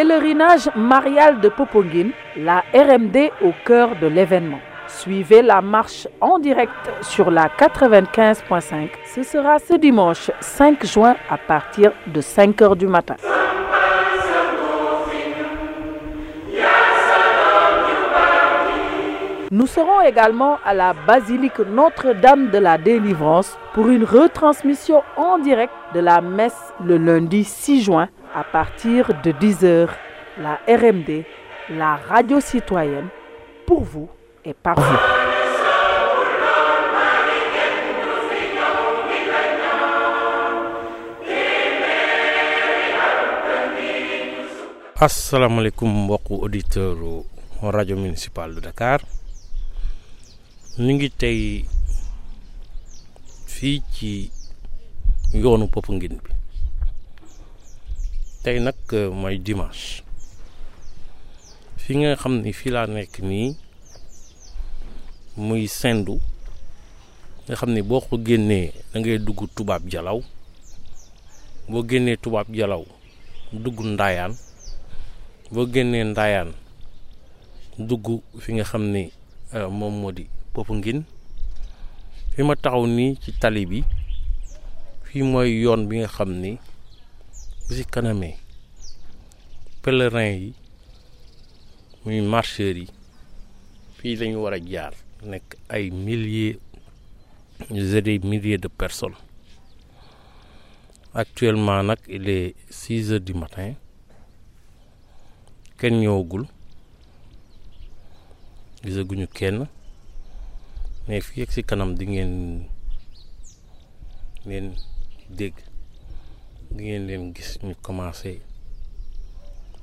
Pèlerinage marial de Poponguine, la RMD au cœur de l'événement. Suivez la marche en direct sur la 95.5. Ce sera ce dimanche 5 juin à partir de 5 heures du matin. Nous serons également à la basilique Notre-Dame de la Délivrance pour une retransmission en direct de la messe le lundi 6 juin à partir de 10h. La RMD, la radio citoyenne, pour vous et par vous. asalaamaaleykum mbokku auditeur rajo municipal de Dakar ñu ngi tey fii ci yoonu Popenguine bi. Tey nag mooy dimanche. Fi nga xam ni fii laa nekk nii muy sendu nga xam ni boo ko génnee da dugg tubaab jalaw. Boo génnee tubaab jalaw dugg ndaayaan boo génnee ndaayaan dugg fi nga xam ni moom moo di Popenguine fi ma taxaw nii ci tali bi fii mooy yoon bi nga xam ni bu kanamee pèlerin a des milliers de personnes. Actuellement il est six heures du matin mais fii ak si kanam di ngeen leen dégg di ngeen leen gis ñu commencé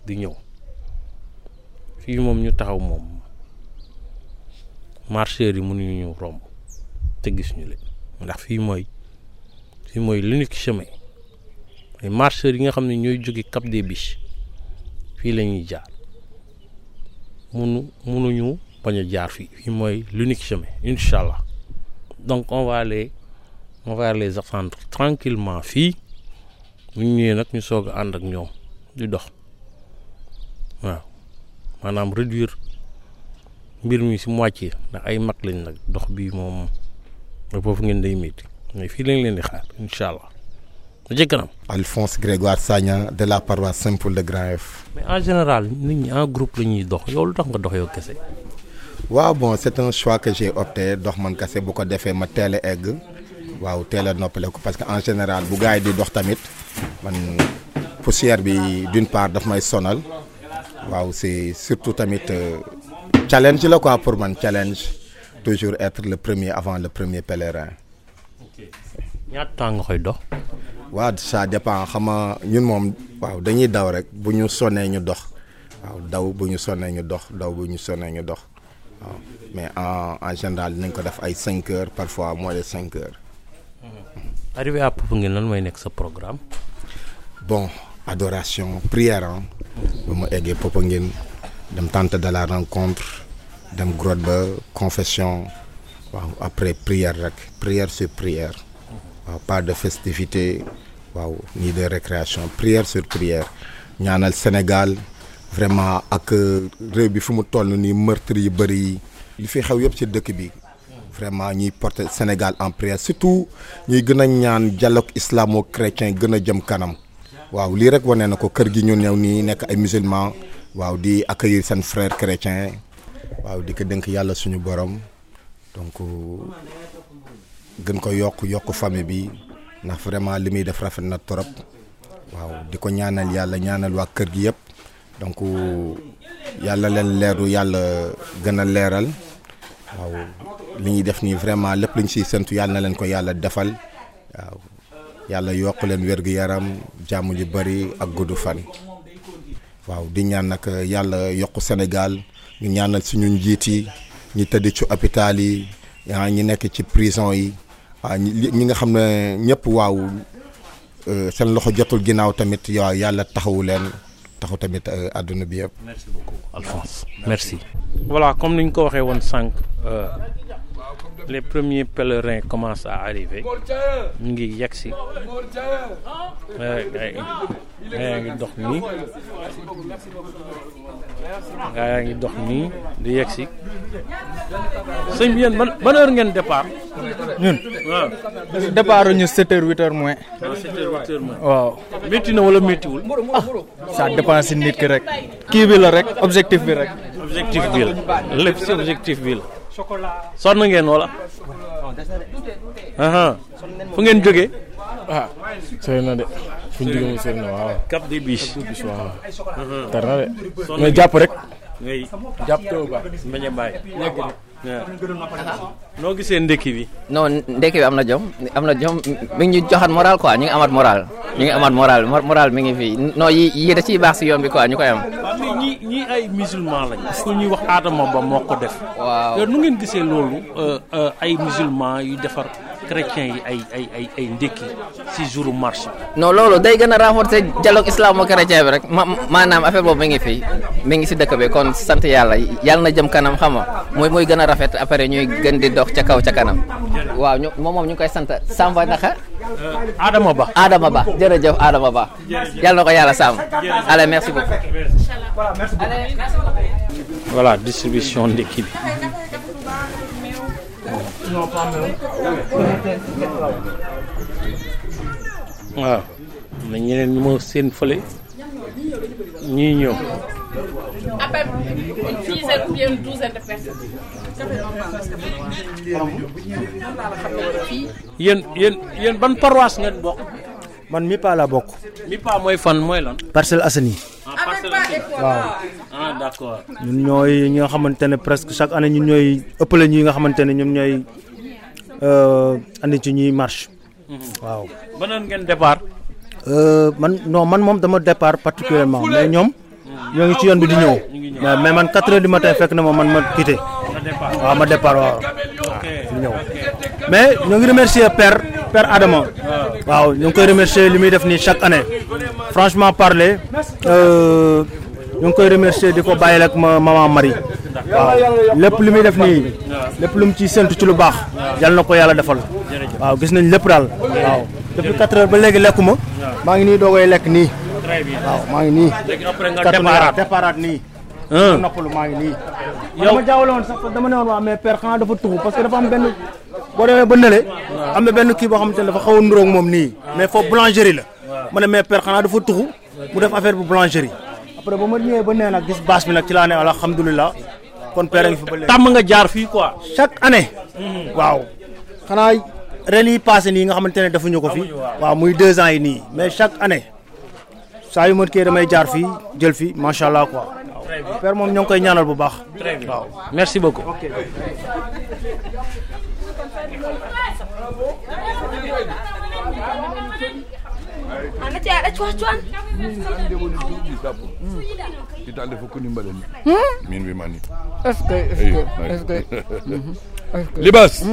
di ñëw. Fii moom ñu taxaw moom marcheurs yi mënuñu ñu romb te gis ñu leen. Ndax fii mooy fii mooy l'unique chemin. Ay marcheurs yi nga xam ne ñooy jóge Cap des Biches fii la ñuy jaar. Munu munuñu bañ a jaar fii. Fii mooy l'unique chemin incha allah donc on va on va les attendre tranquillement fii. Bu ñu ñëwee nag ñu soog a ànd ak ñoom di dox. Waaw. Maanaam réduire mbir mi si moitié ndax ay mag lañ nag dox bi moom foofu ngeen day métti mais fii lañ leen di xaar incha allah da ci kanam. Alphonse Grégoire Sagna de la paroisse Saint-Paul de Grand mais en général nit ñi en groupe la ñuy dox. Yow lu tax nga dox yow kese? Waaw bon c'est un choix que j'ai opté dox man kese bu ko defee ma teel a egg. Waaw teel a noppale ko parce que en général bu gars yi di dox tamit man poussière bi d'une part daf may sonal. Waaw c'est surtout tamit challenge la quoi pour man challenge. Toujours être le premier avant le premier pèlerin. ñaata temps nga koy dox? waaw ça dépend xam nga ñun moom waaw dañuy daw rek bu ñu sonnee ñu dox. Waaw daw bu ñu sonnee ñu dox daw bu ñu sonnee ñu dox waaw mais en en général dinañ ko def ay cinq heures parfois moins de cinq heures. arrivé à Popenguine lan mooy nekk sa programme? bon adoration prière ah. ba mu eggee Popenguine dem tente de la rencontre dem grotte ba confession waaw après prière rek prière sur prière. waaw pas de festivité waaw ni de récréation prière sur prière ñaanal Sénégal vraiment ak réew bi fu mu toll nii meurtre yi bëri yi. Li fi xew yëpp ci dëkk bi vraiment ñuy porter Sénégal en prière surtout ñuy gën a ñaan dialogue islamo-chrétien gën a jëm kanam. Waaw lii rek wane na ko kër gi ñu ñëw nii nekk ay musulmans waaw di accueillir seen frère chrétien waaw di ko dénk yàlla suñu borom. Donc gën ko yokk yokk famille bi ndax vraiment li muy def rafet na trop. Waaw di ko ñaanal yàlla ñaanal waa kër gi yëpp donc yàlla leen leeru yàlla gën a leeral. Waaw li ñuy def nii vraiment lépp lu ñu siy séntu yàlla na leen ko yàlla defal. Waaw yàlla yokk leen wér-gu-yaram jàmm ju bari ak gudd fan. Waaw di ñaan nag yàlla yokk Sénégal ñu ñaanal suñu njiit yi ñi tëdd ci hôpital yi ñi nekk ci prison yi. Waaw ñi nga xam ne ñëpp waaw seen loxo jotul ginnaaw tamit waaw yàlla taxawu leen. Taxaw tamit àdduna bi yëpp. merci beaucoup Alphonse. Merci. voilà comme ni ñu ko waxee woon sànq les premiers pèlerins commencent à arriver. Ñu ngi yegg si. Gaa yaa ngi dox nii gaa ngi dox nii di yegg si sëñ bi yéen ban ban heure ngeen départ. ñun waaw. départ ñu 7 heures 8 heures moins. waaw. métti na wala méttiwul. ça dépend si nit ki rek. kii bi la rek objectif bi rek. objectif bi la lépp si objectif bi la. sonn ngeen wala. aha fu ngeen jógee. ah sori na de fu ñu jógee sori na waaw. Cap des Biches. bis waaw. tar na de. mais jàpp rek. ngay jàpp taw ba. bañ a bàyyi. noo gisee ndekki bi. non ndekki bi am na jom am na jom mi ngi ñu joxat moral quoi ñu ngi amaat moral ñu ngi amat moral moral mi ngi fii non yi yi da ciy baax si yoon bi quoi ñu koy am. mais ñi ñi ay musulman lañ. ku ñuy wax Adama Ba moo ko def. waaw nu ngeen gisee loolu ay musulman yu defar chrétiens yi ay ay ay ay ndekki si jouru marche non loolu day gën a renforcer dialogue islamo-chrétien bi rek ma maanaam affaire boobu mi ngi fi mi ngi si dëkk bi kon sant yàlla yàlla na jëm kanam xam nga muy mooy gën a rafet après ñuy gën di dox ca kaw ca kanam. waaw ñu moom moom ñu ngi koy sant Samba naka. Adama Ba. Adama Ba jërëjëf Adama Ba. yàlla na ko yàlla sàmm. allez merci beaucoup. voilà distribution ndekki bi. Waaw am na ñeneen ñu ma seen fële ñuy ñëw. À peu près une dizaine ou bien une douzaine de personnes. yéen yéen yéen ban paroisse ngeen bokk. man MIPA laa bokk. MIPA mooy fan mooy lan. Parcelles Assainies. waaw. Ah d'accord. ñun ñooy ñi nga xamante ne presque chaque année ñun ñooy ëppale ñi nga xamante ne ñoom ñooy andi ci ñuy marche. waaw. ba nan ngeen départ? man non man moom dama départ particulièrement mais ñoom. ñoo ngi ci yoon bi di ñëw. mais mais man 4 heures du matin fekk na ma man ma quitté. waaw ma départ waaw. di ñëw mais ñoo ngi remercier père père Adama. waaw ñu ngi koy remercier li muy def nii chaque année. franchement parler ñu ngi koy remercier di ko bàyyil ak ma maman Marie. waaw lépp li muy def nii lépp lu mu ciy séntu ci lu baax. yal na ko yàlla defal. waaw gis nañ lépp daal. waaw depuis 4 heures ba léegi lekkuma. maa ngi nii doogay lekk nii. waaw maa ngi nii. départ nii. noppalu maa ngi nii. yow dama jaawale woon sax dama ne woon waa mais père xanaa dafa tuxu parce que dafa am benn boo demee ba nële. am na benn kii boo xamante ne dafa xaw a nuróog moom nii. mais foofu boulangerie la. ma ne mais père xanaa dafa tuxu mu def affaire bu boulangerie. Après ba ma ñëwee ba nee nag gis bâche bi nag ci laa ne alhamdulilah kon père ngi fi ba léegi. tàmm nga jaar fii quoi. chaque année. waaw xanaa ren yi passé nii nga xamante ne defuñu ko fi. waaw muy deux ans yi nii mais chaque année. saa yu ma kii damay jaar fii jël fii macha allah quoi. père moom ñoo ngi koy ñaanal bu baax. waaw merci beaucoup. Itande fof ni mbaɗen min wimani est ce que est ce que est ce que libas.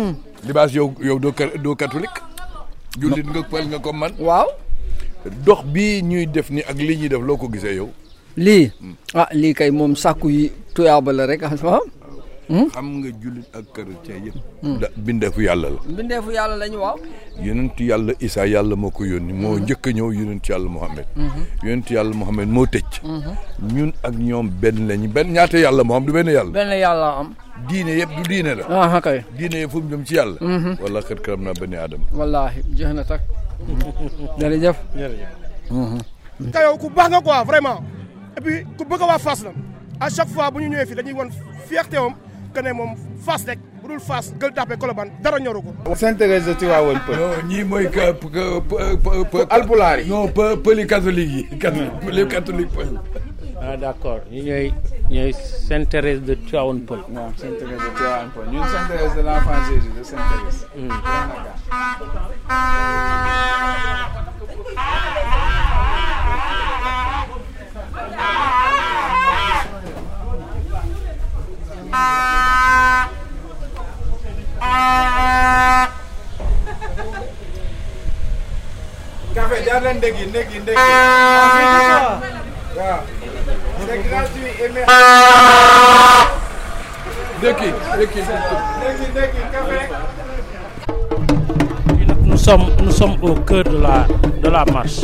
Libas yow yow doo catholique? Jullit nga pël nga comme man? Waaw. Dox bii ñuy def ni ak li ñuy def loo ko gisee yow? Lii. Ah lii kay moom sàkku yi tuyaaba la rek ah xam nga jullit ak chrétien yëpp da bindeefu yàlla la. Bindeefu yàlla lañu waaw. Yonent yàlla Isa yàlla moo ko yónni moo njëkk a ñëw yonent yàlla Muhammad. Yonent yàlla Muhammad moo tëj. Ñun ak ñoom benn lañu benn ñaata yàlla moo am du benn yàlla. Benn yàlla am. Diine yëpp du diine la. Ah kay diine yëpp fu mu jëm ci yàlla. Wala xët karam naa bani aadama. Wallaahi jeex na tak jërëjëf. Ka yow ku baax nga quoi vraiment. Et puis ku bëgg a waa Fass la. À chaque fois bu ñu ñëwee fii dañuy won fierté am. Que ne moom Fass rek bu dul Fass Gueule Tapée Colobane dara ñoru ko. Sainte-Thérèse de Tivaouane Peulh. non ñii mooy que que alpulaar yi. non peu pëli catholique yi catholique les catholiques pël ah d'accord ñu ñooy ñooy Sainte-Thérèse de Tivaouane Peulh. non Sainte-Thérèse de Tivaouane Peulh ñun Sainte-Thérèse de l'Enfant Jésus de Sainte-Thérèse. Kafe jalan degi degi degi. C'est Nous sommes nous sommes au cœur de la de la marche.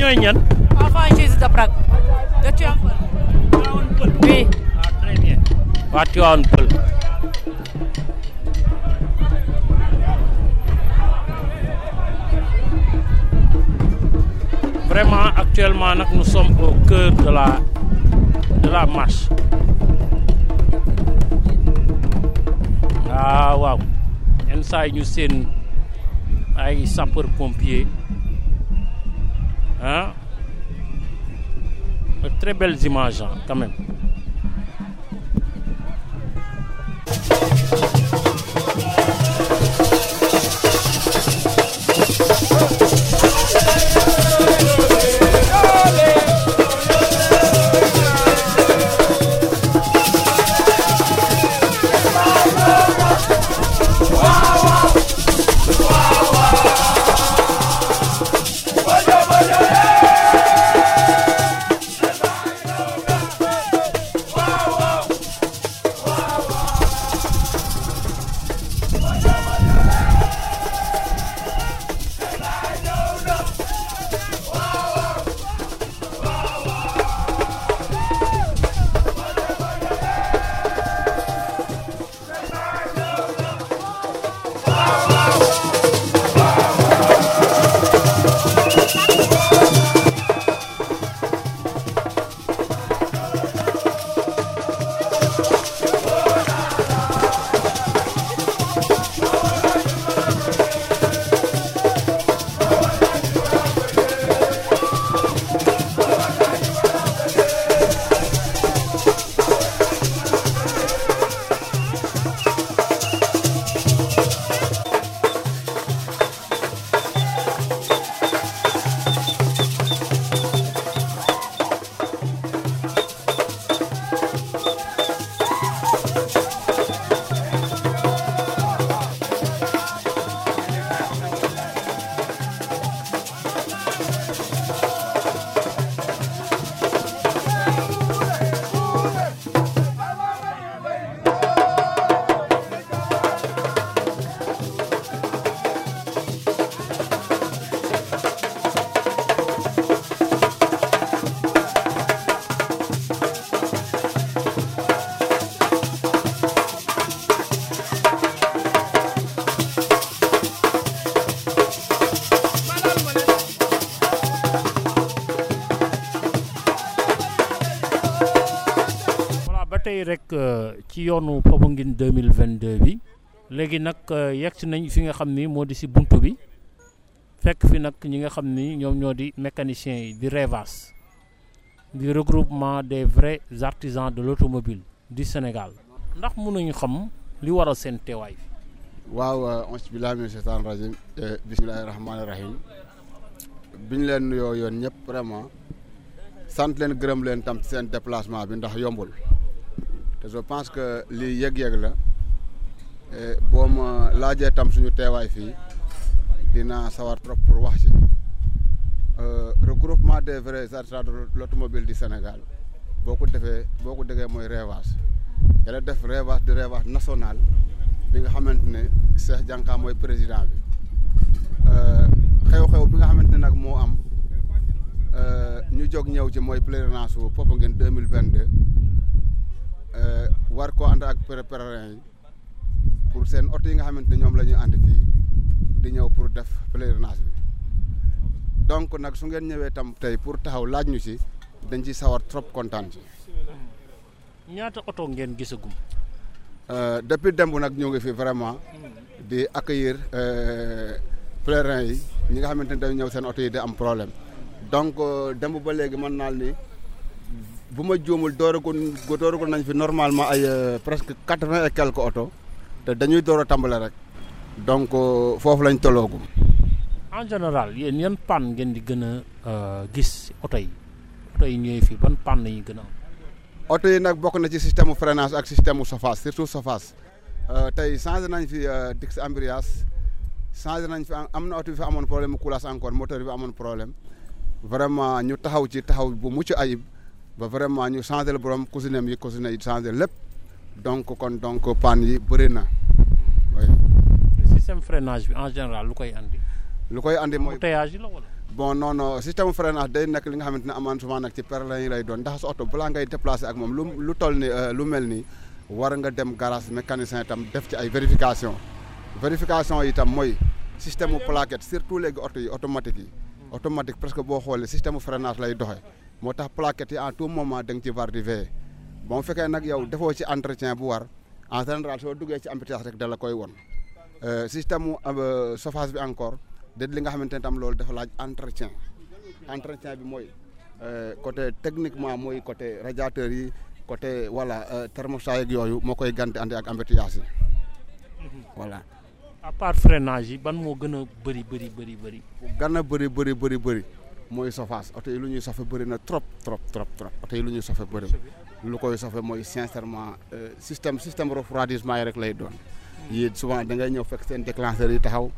Ñooy ñan. enfant Jésus de Prague. de Tivaouane Oui. ah très bien. waa Tivaouane Peulh. vraiment actuellement nag nous sommes au cœur de la de la marche. waaw waaw yenn saa yi ñu seen ay sapeur pompier de très belles images hein, quand même. Rek ci yoonu Popenguine 2022 bi. Léegi nag yegg si nañ fi nga xam ni moo di bi. Fekk fi nag ñi nga xam ni ñoom ñoo di REVAS di regroupement des vrais artisans de l'automobile du Sénégal. Ndax mënuñu xam li waral seen teewaay fi? Waaw ons billahi min seytaan rajim bismillahi rahmaani rahim biñ leen nuyoo yoon ñëpp vraiment sant leen gërëm leen tam ci seen déplacement bi ndax yombul je pense que lii yëg-yëg la. Boo ma laajee tam suñu teewaay fii dinaa sawar trop pour wax ci. Regroupement des vrais artisans de l'automobile du Sénégal boo ko defee boo ko déggee mooy REVAS yàlla def REVAS di REVAS national bi nga xamante ne Cheikh Dianka mooy président bi. Xew-xew bi nga xamante ne nag moo am ñu jóg ñëw ci mooy pèlerinage su Popenguine mille vingt deux. War koo ànd ak pèlerins yi pour seen oto yi nga xamante ne ñoom la ñuy ànd fii di ñëw pour def pèlerinage bi donc nag su ngeen ñëwee tam tey pour taxaw laaj ñu si dañ ci sawar trop kontaan ci. ñaata oto ngeen gisagum. depuis démb nag ñu ngi fi vraiment di accueillir pèlerins yi ñi nga xamante ne dañu ñëw seen oto yi di am problème donc démb ba léegi mën naa ni bu ma juumul dooragul dooragul nañ fi normalement ay presque quatre vingt et quelques oto te dañuy door a tàmbale rek. Donc foofu lañ tolloogum. en général yéen yan panne ngeen di gën a gis si oto yi? Oto yi ñëwee fii ban panne yi gën a am. oto yi nag bokk na ci système freinage ak système chauffage surtout chauffage. Tey changé nañ fi dix embrayage changé nañ fi am na oto bi fi amoon problème coulage encore moteur bi amoon problème. Vraiment ñu taxaw ci taxaw bu mucc ayib ba vraiment ñu changé le borom cousinem yi cousine yi changé lépp donc kon donc panne yi bëri na oui. le système freinage bi en général lu koy andi. lu koy andi mooy embouteillage la wala. bon non non système freinage day nekk li nga xamante ne amaan souvent nag ci pèlerin yi lay doon ndax sa oto balaa ngay déplacer ak moom lu lu toll ni lu mel nii war nga dem garage mécanicien itam def ci ay vérification vérification yi itam mooy système plaquette surtout léegi oto yi automatique yi automatique presque boo xoolee système freinage lay doxee moo tax plaquette yi en tout moment da nga ci war di veiller. Bon fekkee nag yow defoo ci entretien bu war en général soo duggee ci embouteillage rek da la koy won. Système mu chauffage bi encore de li nga xamante ne tam loolu dafa laaj entretien. Entretien bi mooy côté techniquement mooy côté radiateur yi côté voilà thermostat yeeg yooyu moo koy gante andi ak embouteillage yi. Voilà. à part freinage yi ban moo gën a bëri bëri bëri bëri. gën a bëri bëri bëri bëri mooy sofaas oto yi lu ñuy sofe bëri na trop trop trop trop. Oto yi lu ñuy sofe bëri lu koy sofe mooy sincèrement système système refroidissement yi rek lay doon. Yii souvent da ngay ñëw fekk seen déclencheur yi taxaw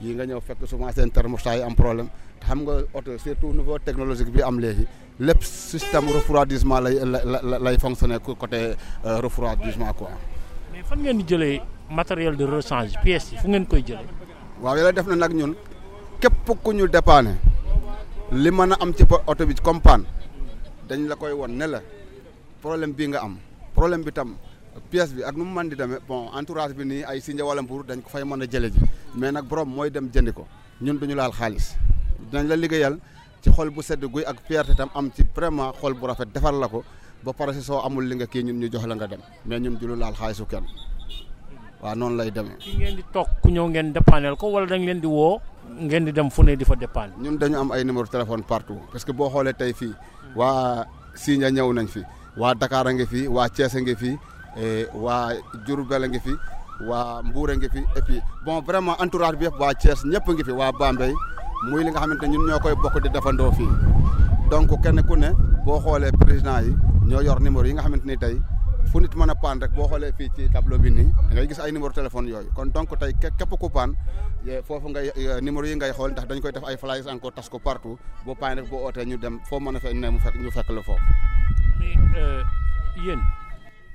yi nga ñëw fekk souvent seen thermostat yi am problème. Te xam nga oto surtout niveau technologique bi am léegi lépp système refroidissement lay lay lay fonctionner côté refroidissement quoi. mais fan ngeen di jëlee matériel de rechange pièces yi fu ngeen koy jëlee. waaw yàlla def na nag ñun képp ku ñu dépanner li mën a am ci oto bi comme panne dañ la koy won ne la problème nga am problème bi tam pièce bi ak nu mu mën di demee bon entourage bi nii ay Sindia wala Mbour dañ ko fay mën a jële ji mais nag borom mooy dem jëndi ko ñun duñu laal xaalis. Dinañ la liggéeyal ci xol bu sedd guy ak fierté tam am ci vraiment xol bu rafet la ko ba amul li nga kii ñun ñu jox la nga dem mais ñun du ñu laal kenn. Lay ki ngeen di toog ku ñëw ngeen dépanner ko wala dañ leen di ngeen di dem fu ne di fa dépanner. ñun dañu am ay numéro téléphone partout parce que boo xoolee tey fii waa Sindia ñëw nañ fi waa Dakar a ngi fi waa Thiès a ngi fi waa Diourbel a ngi fi waa Mbour a ngi fi et puis bon vraiment entourage bi yëpp waa Thiès ñëpp ngi fi waa Bambey muy li nga xamante ñun ñoo koy bokk di defandoo fii donc kenn ku ne boo xoolee président yi ñoo yor numéro yi nga xamante ni tey fu nit mën a paan rek boo xoolee fii ci tableau bi nii da ngay gis ay numéro téléphone yooyu kon donc tey képp ku paan foofu ngay numéro yi ngay xool ndax dañ koy def ay flyers encore tas ko partout boo paan rek boo ootee ñu dem foo mën a fekk ne mu fekk ñu fekk la foofu. mais yéen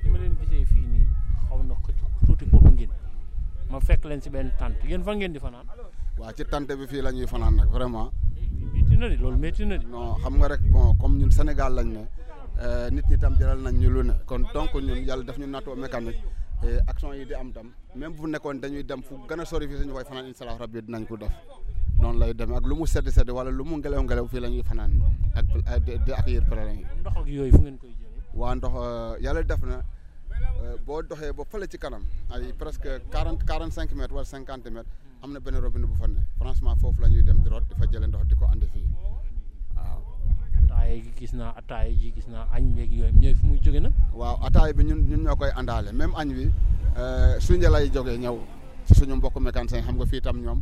li ma leen gisee fii nii xaw na ko tuuti boobu ngeen ma fekk leen si benn tante yéen fan ngeen di fanaan. waaw ci tante bi fii la ñuy fanaan nag vraiment. métti na di loolu métti na di. non xam nga rek bon comme ñun Sénégal lañ ne nit ñi tam jëral nañ ñu lu ne kon donc ñun yàlla daf ñu nattoo mécanique action yi di am tam même bu nekkoon dañuy dem fu gën a sori fii suñu koy fanaan incha allah rabbi dinañ ko def noonu lay demee ak lu mu sedd sedd wala lu mu ngelaw ngelaw fii la ñuy fanaan ak di accueillir pèlerin yi. ndox ak yooyu fu ngeen koy jëlee. waa ndox yàlla def na boo doxee ba fële ci kanam ay presque quarante quarante cinq mètres wala cinquante mètres am na benn robinet bu fa ne franchement foofu la ñuy dem di root di fa jëlee ndox di ko andi fii. Ataaya gi gis naa ataaya ji gis naa añ beeg yooyu ñooy fu muy jóge nag. waaw ataaya bi ñun ñun ñoo koy àndaale même añ bi Sindia lay jógee ñëw si suñu mbokk mécanicien xam nga fii tam ñoom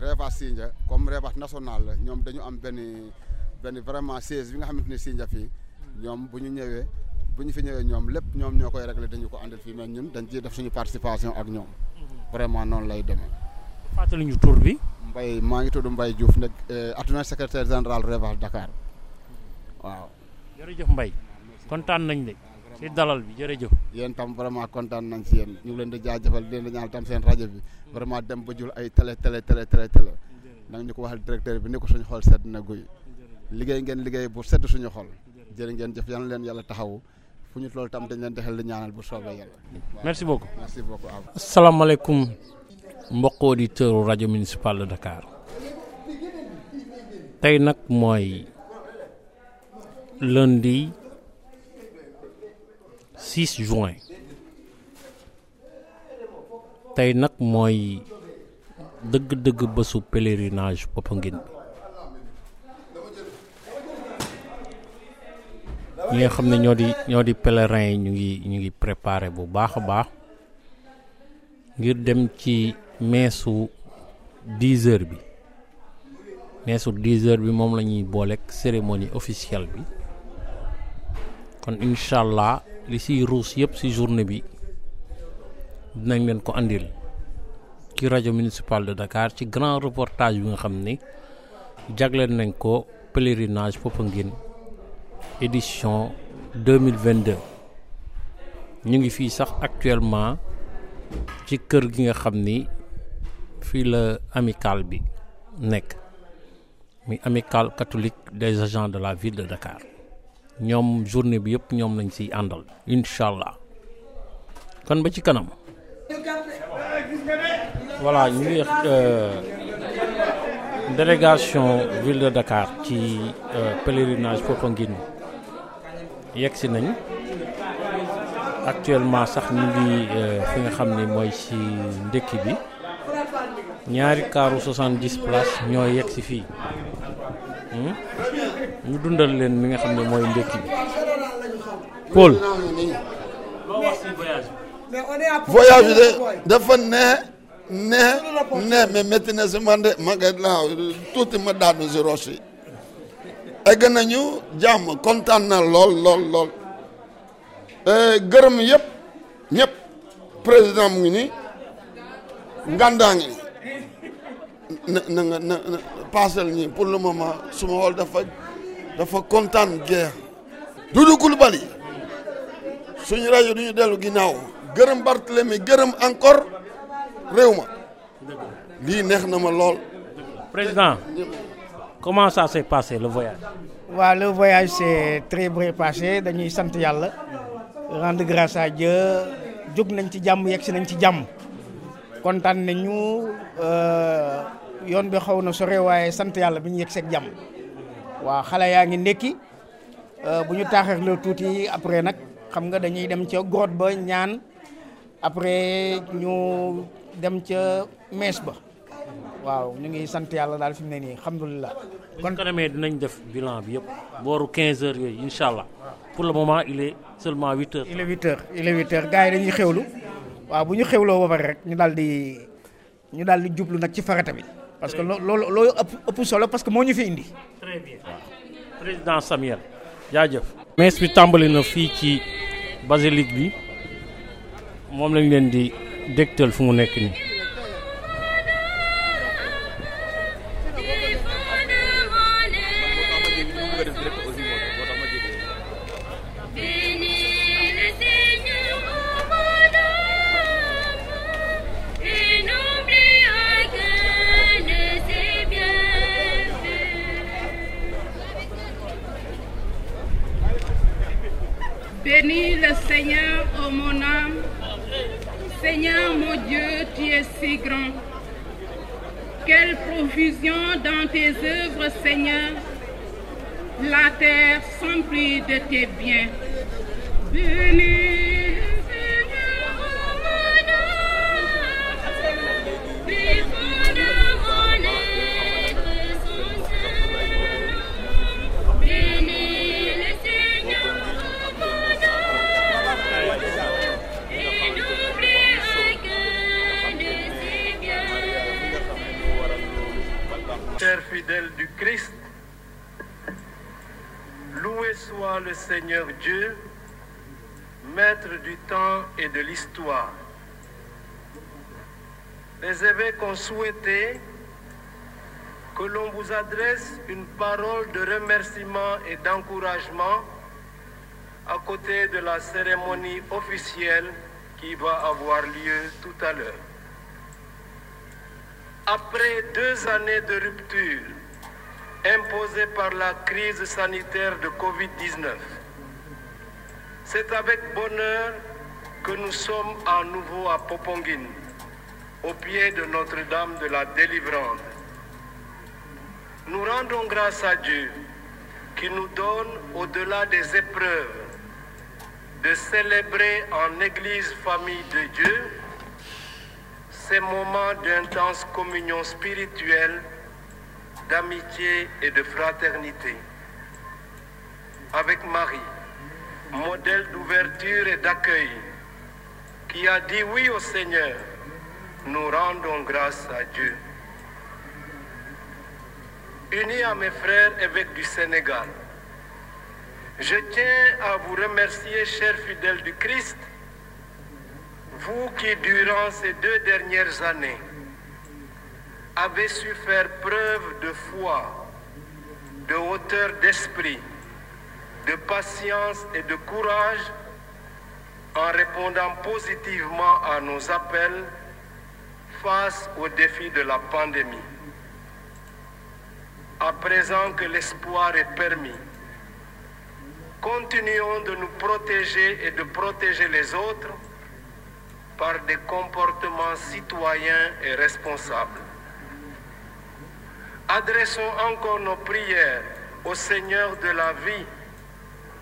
Revas Sindia comme national la ñoom dañu am benn benn vraiment siège bi nga xamante ni Sindia fii ñoom bu ñu ñëwee bu ñu fi ñëwee ñoom lépp ñoom ñoo koy réglé dañu ko àndal fii mais ñun dañ ciy def suñu participation ak ñoom vraiment noonu lay demee. fàttali ñu tur bi. Mbaye maa ngi tudd Mbaye Diouf nekk adjoint secrétaire général Revas Dakar waaw. jërëjëf Mbaye kontaan nañ de ci dalal bi jërëjëf. yéen tam vraiment kontaan nañ ci yéen ñu ngi leen di jaajëfal di leen di ñaanal tam seen rajo bi vraiment dem ba jul ay télé télé télé télé télé nag ñu ko waxal directeur bi ni ko suñu xol sedd na guy liggéey ngeen liggéey bu sedd suñu xol jërë ngeen jëf yal na leen yàlla taxawu fu ñu loolu tam dañ leen dexal di ñaanal bu soobee yàlla. merci beaucoup merci beaucoup. asalaamaaleykum mbokk auditeur rajo municipal de Dakar tey nag mooy lundi 6 juin. Tey nag mooy dëgg-dëgg pèlerinage Popenguine bi. Ñi nga xam ne ñoo pèlerin ñu ngi ñu ngi préparé bu baax a baax ngir dem ci meesu 10 heures bi. Meesu 10 heures bi moom la ñuy booleeg cérémonie officielle bi kon incha allah li siy ruus yëpp si journée bi dinañ municipal de Dakar ci grand reportage bi nga xam ni nañ ko pèlerinage édition 2022 ñu ngi fii sax actuellement ci kër gi nga xam bi catholique des agents de la ville de Dakar ñoom journée bi yëpp ñoom lañ siy àndal incha allah kon ba ci kanam. voilà ñu ngi délégation ville de Dakar ci pèlerinage Popenguine yegg si nañ. Actuellement sax ñu ngi fi nga xam ni mooy ci ndekki bi. Ñaari kaaru 70 places ñoo yegg si fii ñu dundal leen mi nga xam ne mooy Paul. voyage bi de dafa neex neex neex mais métti na si man de ma laaw tuuti ma daanu si roche yi. Egg nañu jàmm kontaan na lool lool lool. Gërëm yëpp ñëpp président mu ngi nii ngandaa ngi na na nga na paasal ñi pour le moment suma xool dafa dafa kontaan geex Doudou Coulibaly suñu rajo duñu dellu ginnaaw. Gërëm Barthélemy gërëm encore réew ma. Lii neex na ma lool. président comment ça s'est passé le voyage? waaw le voyage s'est très bien passé. Dañuy sant yàlla rendre grâce à Dieu. Jóg nañ ci jàmm yegg si nañ ci jàmm. Kontaan nañu yoon bi xaw na sore waaye sant yàlla bi ñu yegg seeg jàmm waaw xale yaa ngi ndekki bu ñu taaxeerloo tuuti après nag. xam nga dañuy dem ca grotte ba ñaan après ñu dem ca mees ba waaw ñu ngi sant yàlla daal fi mu ne nii alhamdulilah. kon kanamee dinañ def bilan bi yëpp booru 15 heures yooyu incha allah pour le moment il est seulement 8 heures. il est 8 heures il est 8 heures gars yi dañuy xewlu waaw bu ñu xewloo ba pare rek ñu daal di ñu daal di jublu nag ci farata bi. parce que loolu loolu ëpp ëpp solo parce que moo ñu fi indi. Très bien président Samiel jaajëf. messe bi tàmbali na fii ci basilique bi moom lañ leen di dégtal fu mu nekk nii. Bénis le Seigneur, ô mon âme. Seigneur mon Dieu, tu es si grand. Quelle profusion dans tes œuvres, Seigneur. La terre s'emplit de tes biens. Bénis Seigneur Dieu, maître du temps et de l'histoire. Les évêques ont souhaité que l'on vous adresse une parole de remerciement et d'encouragement à côté de la cérémonie officielle qui va avoir lieu tout à l'heure. Après deux années de rupture imposées par la crise sanitaire de Covid-19, c'est avec bonheur que nous sommes à nouveau à Popongine, au pied de Notre-Dame de la Délivrance. Nous rendons grâce à Dieu qui nous donne, au-delà des épreuves, de célébrer en Église famille de Dieu ces moments d'intense communion spirituelle, d'amitié et de fraternité. Avec Marie, modèle d'ouverture et d'accueil, qui a dit oui au Seigneur, nous rendons grâce à Dieu. Unis à mes frères évêques du Sénégal, je tiens à vous remercier, chers fidèles du Christ, vous qui, durant ces deux dernières années, avez su faire preuve de foi, de hauteur d'esprit, de patience et de courage en répondant positivement à nos appels face aux défis de la pandémie. à présent que l'espoir est permis, continuons de nous protéger et de protéger les autres par des comportements citoyens et responsables. Adressons encore nos prières au Seigneur de la vie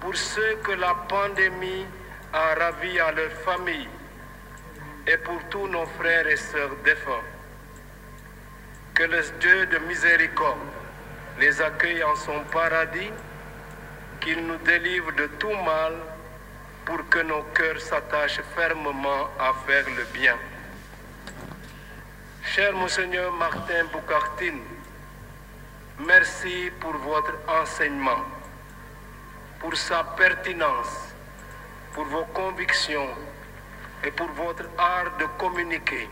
pour ceux que la pandémie a ravis à leur famille et pour tous nos frères et sœurs défunts. Que le Dieu de miséricorde les accueille en son paradis, qu'il nous délivre de tout mal pour que nos cœurs s'attachent fermement à faire le bien. Cher Monseigneur Martin Boucartine, merci pour votre enseignement, pour sa pertinence, pour vos convictions et pour votre art de communiquer.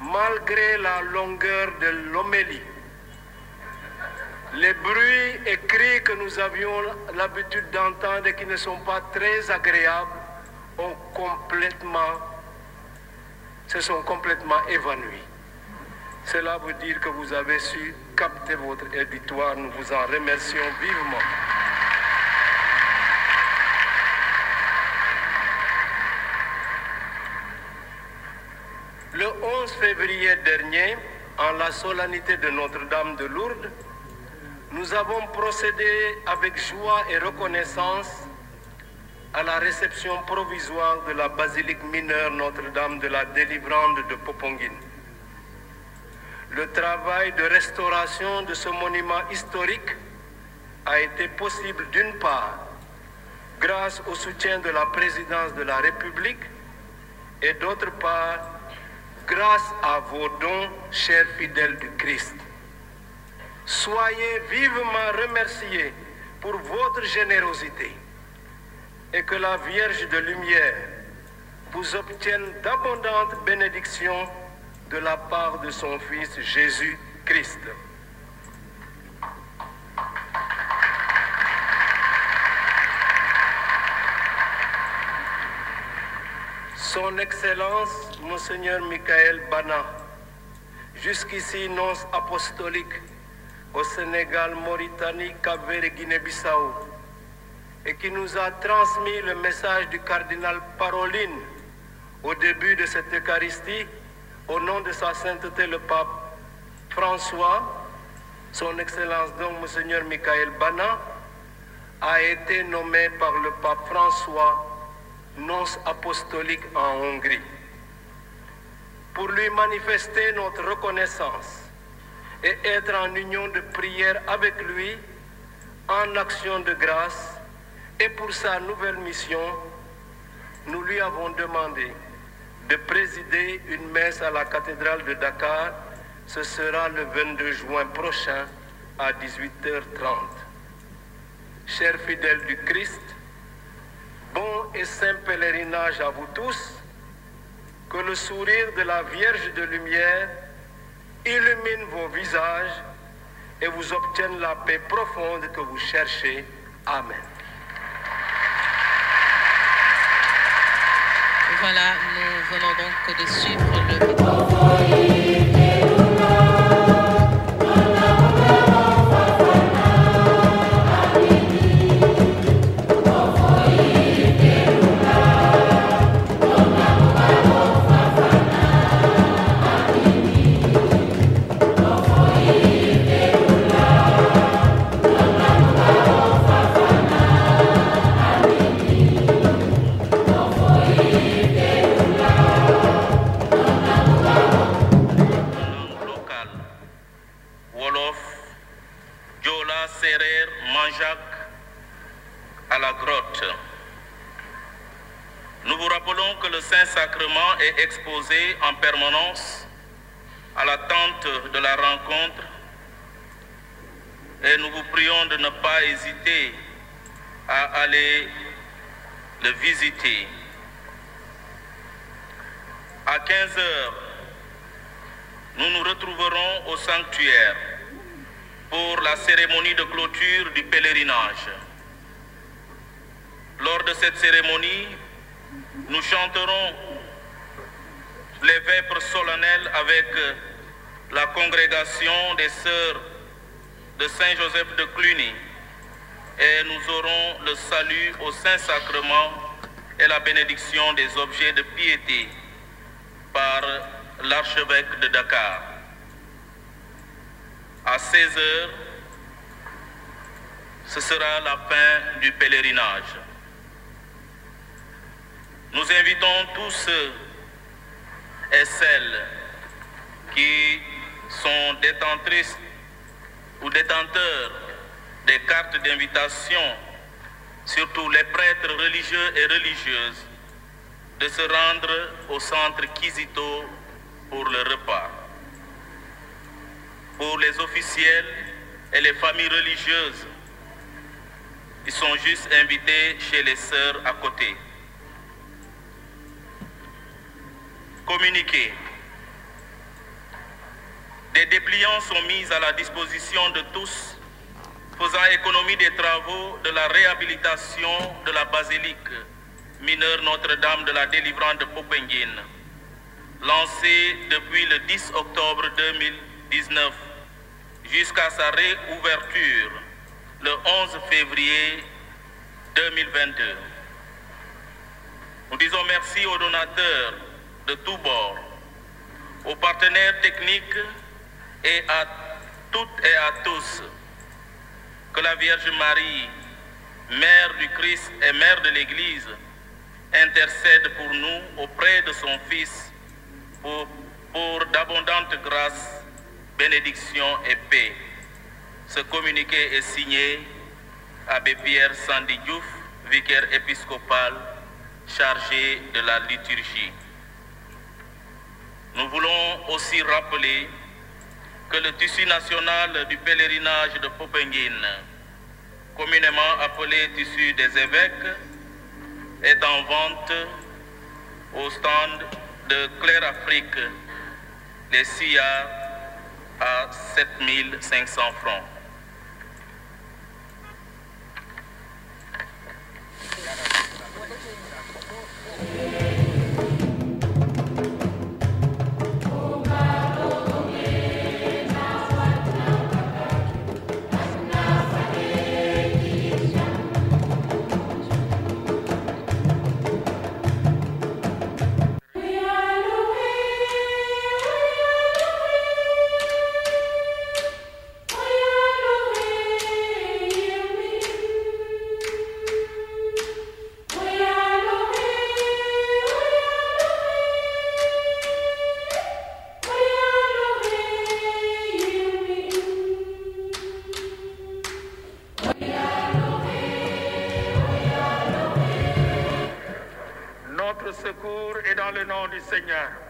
Malgré la longueur de l'homélie, les bruits et cris que nous avions l'habitude d'entendre et qui ne sont pas très agréables ont complètement, se sont complètement évanouis. Cela veut dire que vous avez su capter votre éditoire. Nous vous en remercions vivement. Le 11 février dernier, en la solennité de Notre-Dame de Lourdes, nous avons procédé avec joie et reconnaissance à la réception provisoire de la basilique mineure Notre-Dame de la Délivrande de Popongine. Le travail de restauration de ce monument historique a été possible d'une part grâce au soutien de la présidence de la République et d'autre part grâce à vos dons, chers fidèles du Christ. Soyez vivement remerciés pour votre générosité et que la Vierge de Lumière vous obtienne d'abondantes bénédictions de la part de son Fils Jésus-Christ. Son Excellence, Monseigneur Michael Bana, jusqu'ici nonce apostolique au Sénégal, Mauritanie, Cap-Vert et Guinée-Bissau, et qui nous a transmis le message du cardinal Paroline au début de cette Eucharistie, au nom de sa sainteté le pape François, son Excellence donc Monseigneur Michael Bana, a été nommé par le pape François nonce apostolique en Hongrie. Pour lui manifester notre reconnaissance et être en union de prière avec lui, en action de grâce, et pour sa nouvelle mission, nous lui avons demandé de présider une messe à la cathédrale de Dakar. Ce sera le 22 juin prochain à 18h30. Chers fidèles du Christ, bon et saint pèlerinage à vous tous, que le sourire de la Vierge de lumière illumine vos visages et vous obtienne la paix profonde que vous cherchez. Amen. Voilà, venons donc de suivre le Saint-Sacrement est exposé en permanence à l'attente de la rencontre et nous vous prions de ne pas hésiter à aller le visiter. À 15 heures, nous nous retrouverons au sanctuaire pour la cérémonie de clôture du pèlerinage. Lors de cette cérémonie, nous chanterons les vêpres solennelles avec la congrégation des sœurs de Saint-Joseph de Cluny et nous aurons le salut au Saint-Sacrement et la bénédiction des objets de piété par l'archevêque de Dakar. À 16 heures, ce sera la fin du pèlerinage. Nous invitons tous et celles qui sont détentrices ou détenteurs des cartes d'invitation, surtout les prêtres religieux et religieuses, de se rendre au centre Kizito pour le repas. Pour les officiels et les familles religieuses, ils sont juste invités chez les sœurs à côté. Communiquer. Des dépliants sont mis à la disposition de tous, faisant économie des travaux de la réhabilitation de la basilique mineure Notre-Dame de la délivrance de Popenguine, lancée depuis le 10 octobre 2019 jusqu'à sa réouverture le 11 février 2022. Nous disons merci aux donateurs de tous bords, aux partenaires techniques et à toutes et à tous. Que la Vierge Marie, Mère du Christ et Mère de l'Église, intercède pour nous auprès de son Fils pour, d'abondantes grâces, bénédictions et paix. Ce communiqué est signé Abbé Pierre Sandy vicaire épiscopal chargé de la liturgie. Nous voulons aussi rappeler que le tissu national du pèlerinage de Popenguine, communément appelé tissu des évêques, est en vente au stand de Claire Afrique, les SIA à 7500 francs. Yeah.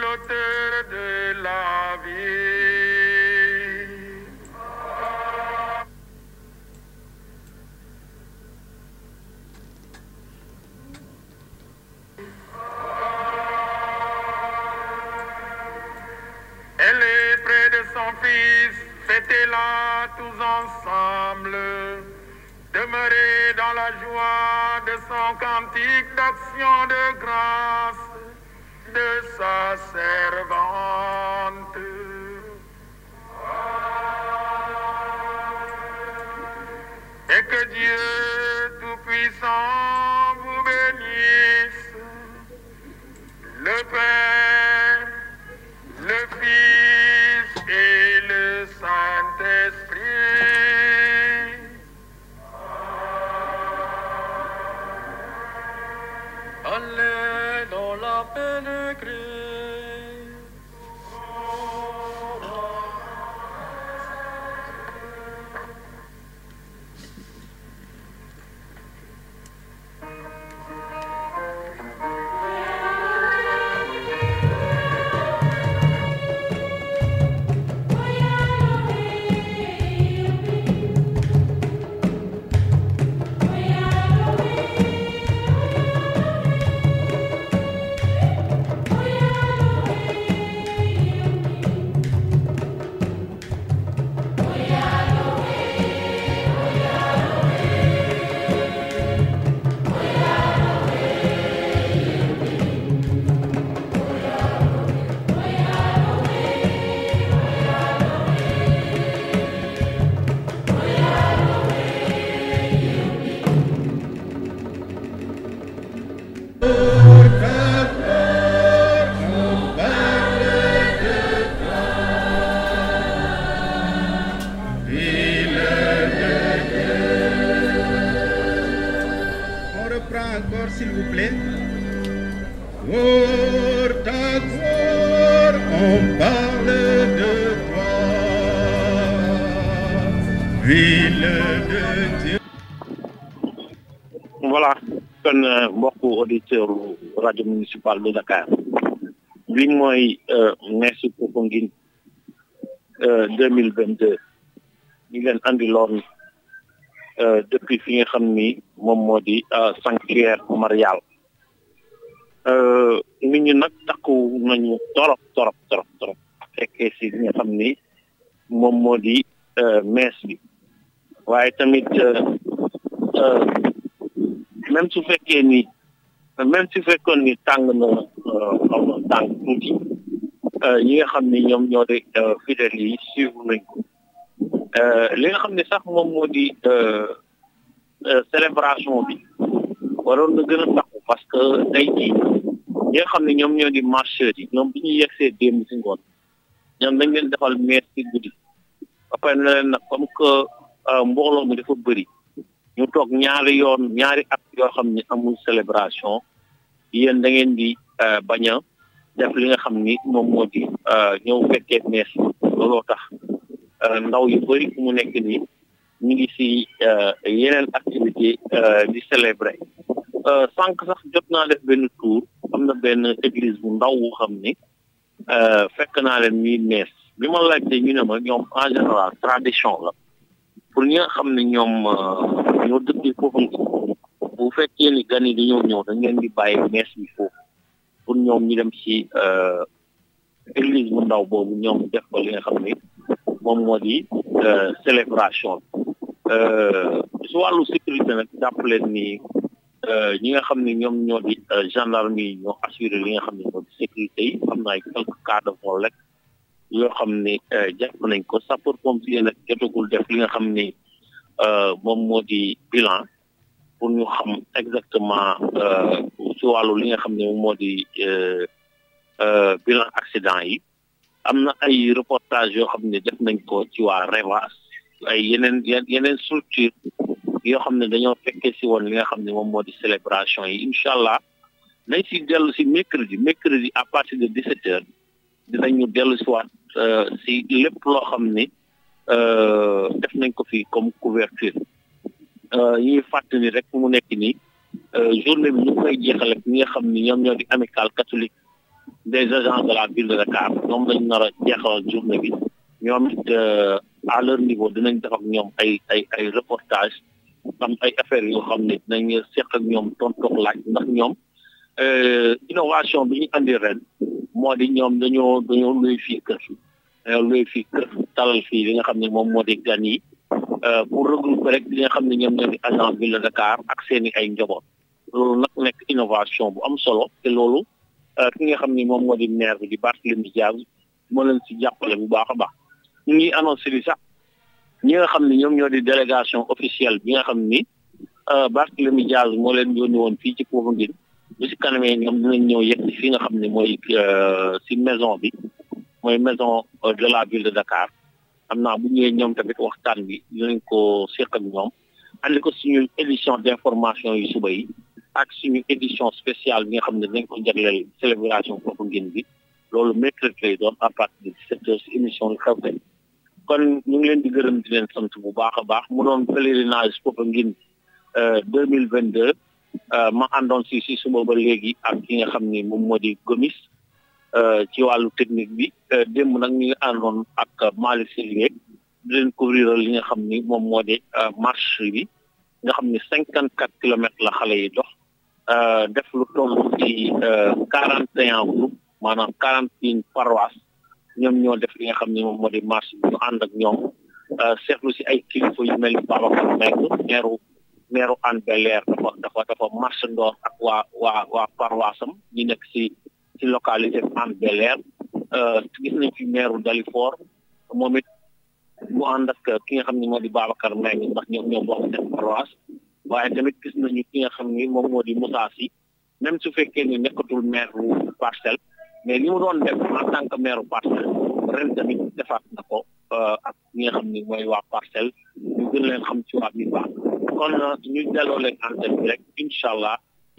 L'auteur de la vie. Elle est près de son fils, fêtez-la tous ensemble. Demeurez dans la joie de son cantique d'action de grâce, de sa servante. Et que Dieu Tout-Puissant vous bénisse, le Père, municipal de Dakar. Bi mooy merci Popenguine deux mille vingt deux ñu leen andi loon depuis fi nga xam ni moom moo di sanctuaire marial. Nit ñi nag takku nañu torop torop torop fekkee si li nga xam ni moom moo di mees bi. Waaye tamit même su fekkee ni même su fekkoon ni tàng na na tàng tuuti ñi nga xam ni ñoom ñoo di fidèles yi suivre nañ ko. Li nga xam ne sax moom moo di célébration bi waroon na gën a takku parce que tey nga xam ne ñoom ñoo di marcheurs yi ñoom bi ñu yegsee démb si ngoon ñoom dañ leen defal mees ci guddi. Ba pare nag comme que mbooloo mi dafa bëri ñu toog ñaari yoon ñaari at yoo xam ne amul célébration yéen da ngeen di bañ a def li nga xam ni moom moo di ñëw fekkee mees looloo tax ndaw yu bëri mu nekk nii ñu ngi si yeneen activité di célébrer. Sànq sax jot naa def benn tour am na benn église bu ndaw bu xam ni fekk naa leen ñuy mees bi ma laajte ñu ne ma ñoom en général tradition la. Pour ñi nga xam ne ñoom ñoo dëkkee foofu bu fekkee ni gan yi dañoo ñëw dañ leen di bàyyi mees bi foofu pour ñoom ñu dem ci église bu ndaw boobu ñoom def ko li nga xam ni moom moo di célébration bi. Su wàllu sécurité nag ñi nga xam ne ñoom ñoo di gendarme yi ñoo assuré li nga xam ne moo di sécurité yi. Am na ay quelques cas de vol rek yoo xam ne jàpp nañ ko. Sapeur pompier nag jotagul def li nga xam ni moom moo di bilan. Pour ñu xam exactement ci wàllu li nga xam ne moo di bilan accident yi. Am na ay reportage yoo xam ne def nañ ko ci waa Revas ay yeneen yeneen structure yoo xam ne dañoo fekkee si woon li nga xam ne moom moo di célébration yi. Incha allah nañ si dellu si mercredi. Mercredi à partir de 17 heures dinañu dellu si waat si lépp loo xam ni def nañ ko fi comme couverture. Ñuy fàttali rek mu nekk nii journée bi ñu koy jeexale ñi nga xam ni ñoom ñoo di amicale catholique des agents de la ville de Dakar. Ñoom lañ nar a jeexal journée bi. Ñoom it à leur niveau dinañ def ak ñoom ay ay ay reportage am ay affaires yoo xam ne dinañ seq ak ñoom tontoog laaj. Ndax ñoom innovation bi ñu andi ren moo di ñoom dañoo dañoo luy fii kër. Dañoo luy fii kër talal fii li nga xam ne moom moo di gan yi. Pour regrouper rek li nga xam ne ñoom ñoo di agent ville de Dakar ak seen ay njaboot. Loolu nag nekk innovation bu am solo te loolu ki nga xam ni moom moo di maire bi di Barthélémy Dias moo leen si jàppale bu baax a baax. Ñu ngi annoncé li sax ñi nga xam ne ñoom ñoo di délégation officielle bi nga xam ni Barthélémy Dias moo leen yónni woon fii ci Popenguine bu si kanamee ñoom dinañ ñëw yegg si fi nga xam ne mooy si maison bi mooy maison de la ville de Dakar. Xam naa bu ñëwee ñoom tamit waxtaan bi dinañ ko seq ak ñoom. Andi ko suñu édition d' information yu suba yi ak suñu édition spéciale bi nga xam ne dañ ko jagleel célébration Popenguine bi. Loolu mercredi lay doon à partir de 17 heures si émission yu xew tey. Kon ñu ngi leen di gërëm di leen sant bu baax a baax. Mu doon pèlerinage Popenguine mille vingt deux ma àndoon si si suba ba léegi ak ki nga xam ni moom moo di Gomis. Ci wàllu technique bi démb nag ñu ngi àndoon ak Malick Sélier di leen couvrir li nga xam ni moom moo di marche bi nga xam ni cinquante quatre kilomètres la xale yi dox def lu toll ci quarante et un groupe maanaam quarante une paroisse ñoom ñoo def li nga xam ni moom moo di marche bi ñu ànd ak ñoom seetlu si ay kilifa yu mel ni Babacar Mbengue meeru meeru Hann Bel-Air dafa dafa dafa marche ndoor ak waa waa waa paroisse am ñu nekk si ci localité Hann Bel-Air gis nañ fi meeru Dalifort moom it mu ànd ki nga xam ni moo di Babacar Mbengue ndax ñoom ñoo bokk seen paroisse waaye tamit gis nañu ki nga xam ni moom moo di Moussa Sy même su fekkee ni nekkatul maire parcelle mais li mu doon def en tant que maire parcelle ren tamit defaat na ko ak ñi nga xam ni mooy waa parcelle ñu gën leen xam ci waa bi baax kon ñu delloo leen antenne bi rek incha allah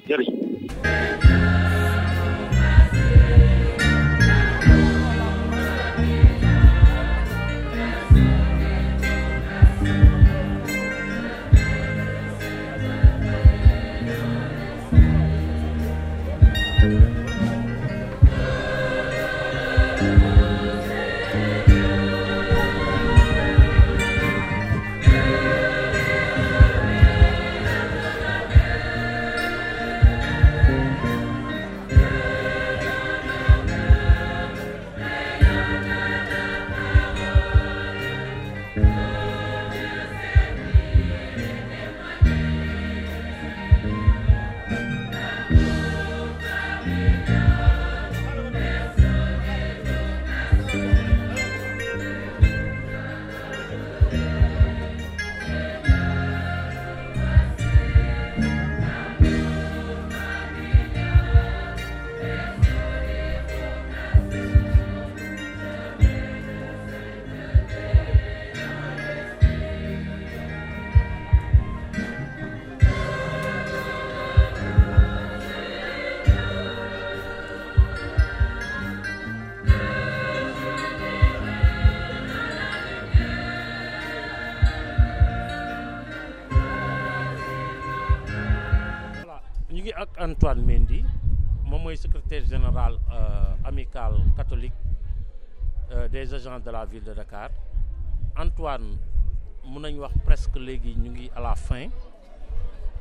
jërëjëf. Antoine Mendy moom mooy secrétaire général euh, amical catholique euh, des agents de la ville de Dakar. Antoine mun nañ wax presque léegi à la fin.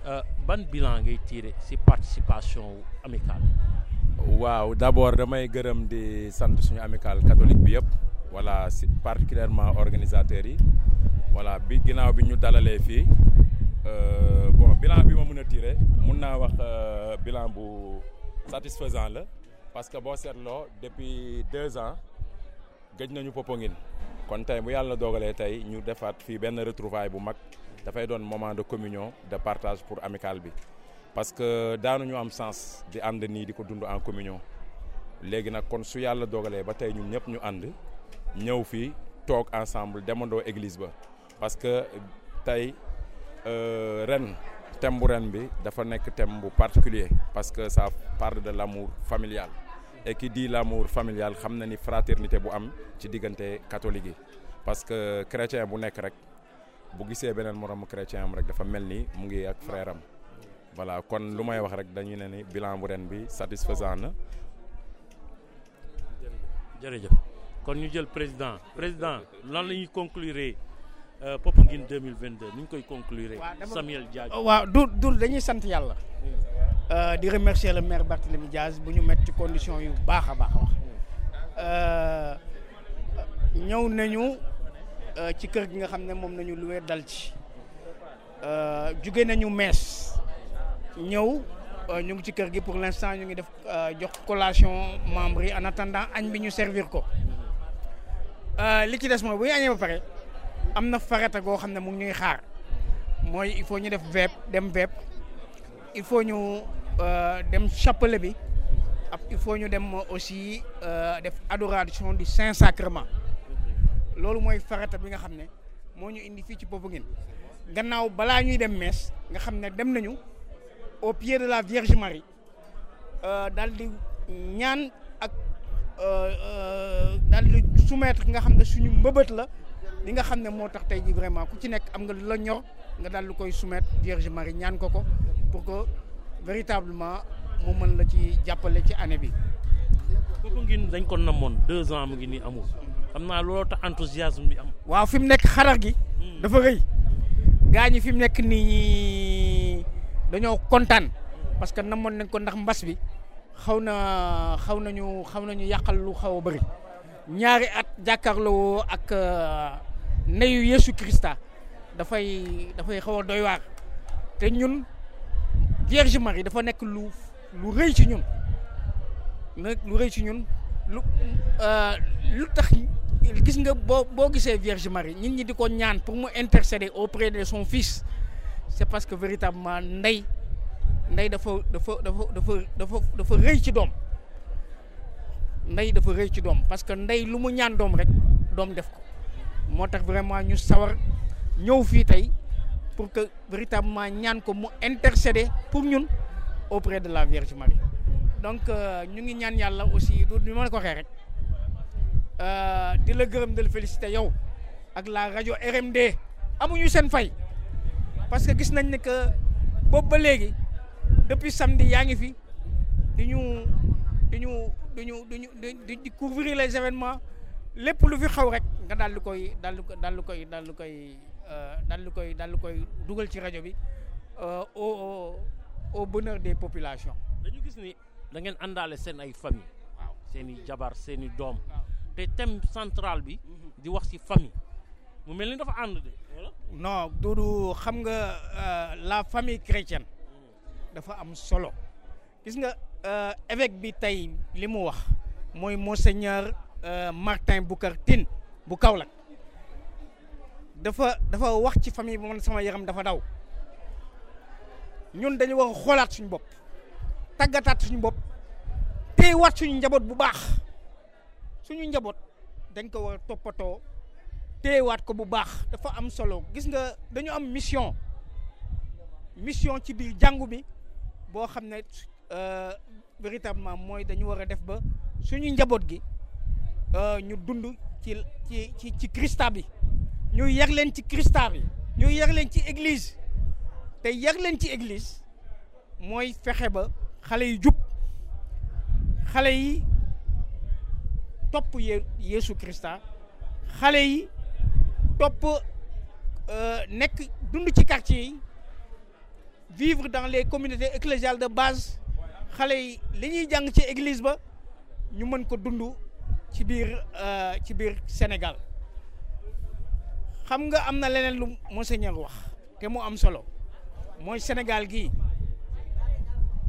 Euh, ban bilan ngay tirer ci participation amicale waaw d'abord damay gërëm di sant suñu amical catholique bi voilà si particulièrement organisateurs yi. Voilà bi ginnaaw bi ñu dalalee bon bilan bi ma mën a tirer mun naa wax euh, bilan bu satisfaisant la parce que boo seetloo depuis deux ans gëj nañu Popenguine. Kon tey bu yàlla dogalee tey ñu defaat fii benn retrouvaille bu mag dafay doon moment de communion de partage pour amical bi. Parce que daanuñu am sens di ànd nii di ko dund en communion. Léegi nag kon su yàlla dogalee ba tey ñun ñëpp ñu ànd ñëw fii toog ensemble demandoo église ba. Parce que tey euh, ren thème bu ren bi dafa nekk thème bu particulier parce que ça parle de l'amour familial. Et qui dit l'amour familial xam na ni fraternité bu am ci diggante catholique yi. Parce que chrétien bu nekk rek bu gisee beneen moromu chrétien am rek dafa mel ni mu ngi ak frère am. Voilà kon lu may wax rek dañuy ne ni bilan bu ren bi satisfaisant na. Jërëjëf. Kon ñu jël président. Président lan la ñuy conclure? euh, Popenguine 2022 ni ñu koy conclure. Samuel Diadio waaw du du dañuy sant yàlla. Euh, di remercier le maire Barthélémy Diaz bu ñu mettre ci condition yu baax a baax a wax. Euh, ñëw nañu euh, ci kër gi nga xam ne moom nañu luwee dal ci. Euh, jóge nañu mees. Ñëw euh, ñu ngi ci kër gi pour l'instant ñu ngi def euh, jox collation yi en attendant añ bi ñu servir ko. Euh, li ci des mooy bu ñu añee ba pare am farata mu ngi il faut ñu def dem veep. Il faut ñu euh, dem chapelet bi. Dem aussi euh, def adoration du saint sacrement. Loolu mooy farata bi nga xam ne ñu indi fii ci gannaaw ñuy dem mees nga dem nañu au pied de la Vierge Marie euh, daal di ñaan ak daal di soumettre nga xam suñu li nga xam ne moo tax tey ji vraiment ku ci nekk am nga la ñor nga daal koy soumettre Vierge Marie ñaan ko ko pour que véritablement mu mën la ci jàppale ci année bi. Popenguine dañ ko namoon deux ans mu ngi nii amul xam naa looloo tax enthousiasme bi am. waaw fi mu nekk xadar gi dafa rëy gaa ñi fi mu nekk nii dañoo kontaan parce que namoon nañ ko ndax mbas bi xaw na xaw nañu xaw nañu yàqal lu xaw a bëri ñaari at jàkkaarloo ak ndeyu Yeesu Krista a doy te Vierge Marie dafa nekk lu lu rëy ci ñun. Nag lu rëy ci ñun. Lu euh, lu tax gis nga gisee Vierge Marie nit ñi di ko ñaan pour mu intercéder auprès de son fils c'est parce que véritablement ndey ndey dafa dafa dafa dafa dafa dafa rëy ci doom. Ndey dafa ci doom parce que ndey lu mu ñaan doom rek doom def moo tax vraiment ñu sawar pour que véritablement ñaan intercéder pour ñun auprès de la Vierge Marie. Donc ñu ngi ñaan aussi du ma la ko rek di la féliciter la rajo RMD parce que gis nañ que ba depuis samedi yaa ngi fi ñu ñu ñu ñu les événements lu fi nga daal di koy daal di daal di koy daal di koy daal di koy daal di koy dugal ci rajo bi au au bonheur des populations. dañu gis ni da ngeen àndaale seen ay famille. Waaw. Seen i jabar seen i doom. Te thème central bi di wax ci famille. Mu mel ni dafa ànd de non Doudou xam nga la famille chrétienne dafa am solo. Gis nga évêque bi tey li mu wax mooy monseigneur Martin Boucar Tine bu Kaolack. Dafa dafa wax ci famille bi man sama yaram dafa daw. Ñun dañu war a suñu bopp tàggataat suñu bopp téyewaat suñu njaboot bu baax. Suñu njaboot dañ ko war a toppatoo téyewaat ko bu baax. Dafa am solo. Gis nga dañu am mission. Mission ci biir jàngu bi boo xam ne véritablement mooy dañu war a def ba suñu njaboot gi ñu dund ci ci ci ci Christa bi. Ñu yar leen ci Christa bi. Ñu yar leen ci église. Te yar leen ci église mooy fexe ba xale yi jub xale yi topp ye Christa xale yi topp nekk dund ci quartier yi vivre dans les communautés ecclésiales de base. Xale yi li ñuy jàng ci église ba ñu mën ko dund ci biir ci biir Sénégal. Xam nga am na leneen lu monseigneur wax te mu am solo. Mooy Sénégal gii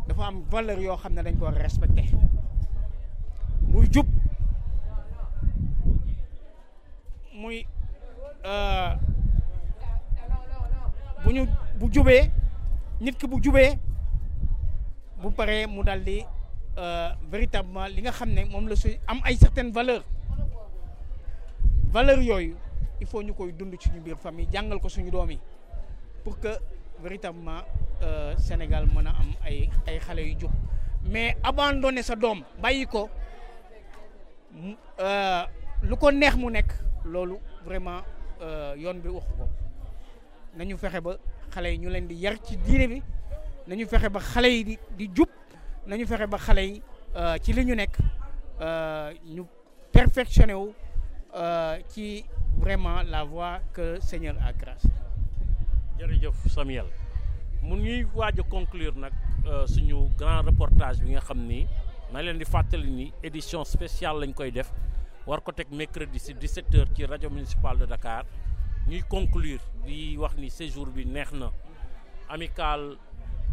dafa am valeur yoo xam ne dañ ko war respecté muy jub muy bu ñu bu jubee nit ki bu jubee bu paree mu daal di véritablement li nga xam ne la certaines valeurs. Valeurs il faut ñu koy dund ci ñu famille jàngal ko suñu doom pour que véritablement Sénégal mën a am mais abandonner sa doom bàyyi ko lu ko neex vraiment yoon bi nañu ba nañu fexe ba xale yi ci li ñu nekk ñu perfectionné wu ci vraiment la voie que Seigneur a grâce. jërëjëf Samuel. Mun ñuy waaj a conclure nag suñu grand reportage bi nga xam ni na leen di fàttali ni édition spéciale lañ koy def war ko teg mercredi si 17h ci rajo municipal de Dakar. Ñuy conclure di wax ni séjour bi neex na.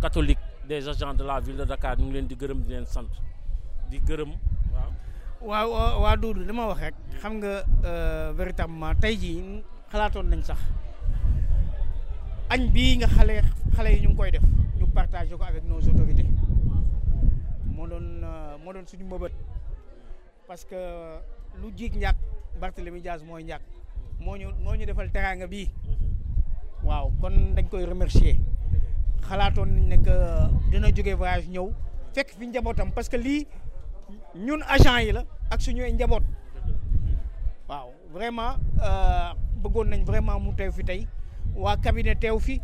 Catholique des agents de la ville de Dakar ñu ngi leen di gërëm di leen sant. Di gërëm waaw. waaw waa Doudou li ma wax rek xam nga véritablement tey jii xalaatoon nañ sax. Añ bii nga xale xale yi ñu ngi koy def ñu partagé ko avec nos autorités. Moo doon doon suñu mbëbët. Parce que lu jiig njàkk Barthélemy Diaz mooy njàkk. Moo ñu moo ñu defal teraanga bii. Waaw kon dañ koy remercier. Xalaatoon nañ ne que dina jóge voyage ñëw fekk fi njabootam parce que lii ñun agent yi la ak suñuy njaboot. Waaw vraiment bëggoon nañ vraiment mu teew fi tey. Waa cabinet teew fi.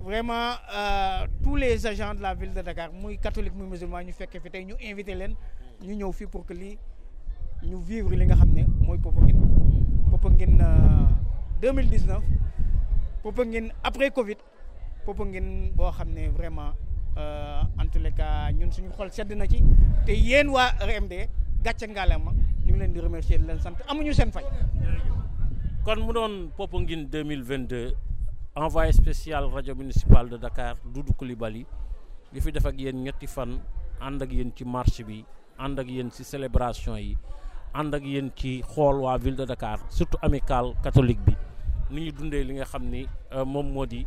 Vraiment tous les agents de la ville de Dakar muy catholique muy musulman ñu fekkee fi tey ñu invité leen ñu ñëw fi pour que lii ñu vivre li nga xam ne mooy Popenguine. Popenguine 2019 Popenguine après Covid Popenguine boo xam ne vraiment en tous les cas ñun suñu xol sedd na ci. Te yéen waa RMD gàcce ngaalama ñu ngi leen di remercier di leen sant. Amuñu seen fay. kon mu doon Popenguine 2022 envoyé spécial rajo municipal de Dakar Doudou Coulibaly li fi def ak yéen ñetti fan ànd ak yéen ci marche bi ànd ak yéen ci célébration yi ànd ak yéen ci xool waa ville de Dakar surtout amicale catholique bi. Ni ñu dundee li nga xam ni moom moo di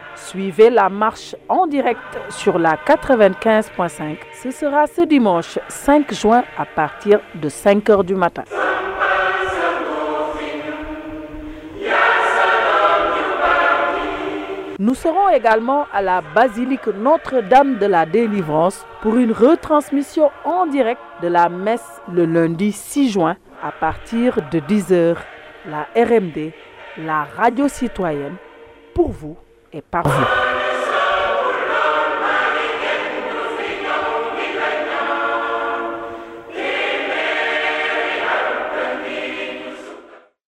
Suivez la marche en direct sur la 95.5. Ce sera ce dimanche 5 juin à partir de 5 heures du matin. Nous serons également à la basilique Notre-Dame de la Délivrance pour une retransmission en direct de la messe le lundi 6 juin à partir de 10h. La RMD, la radio citoyenne, pour vous est par vous.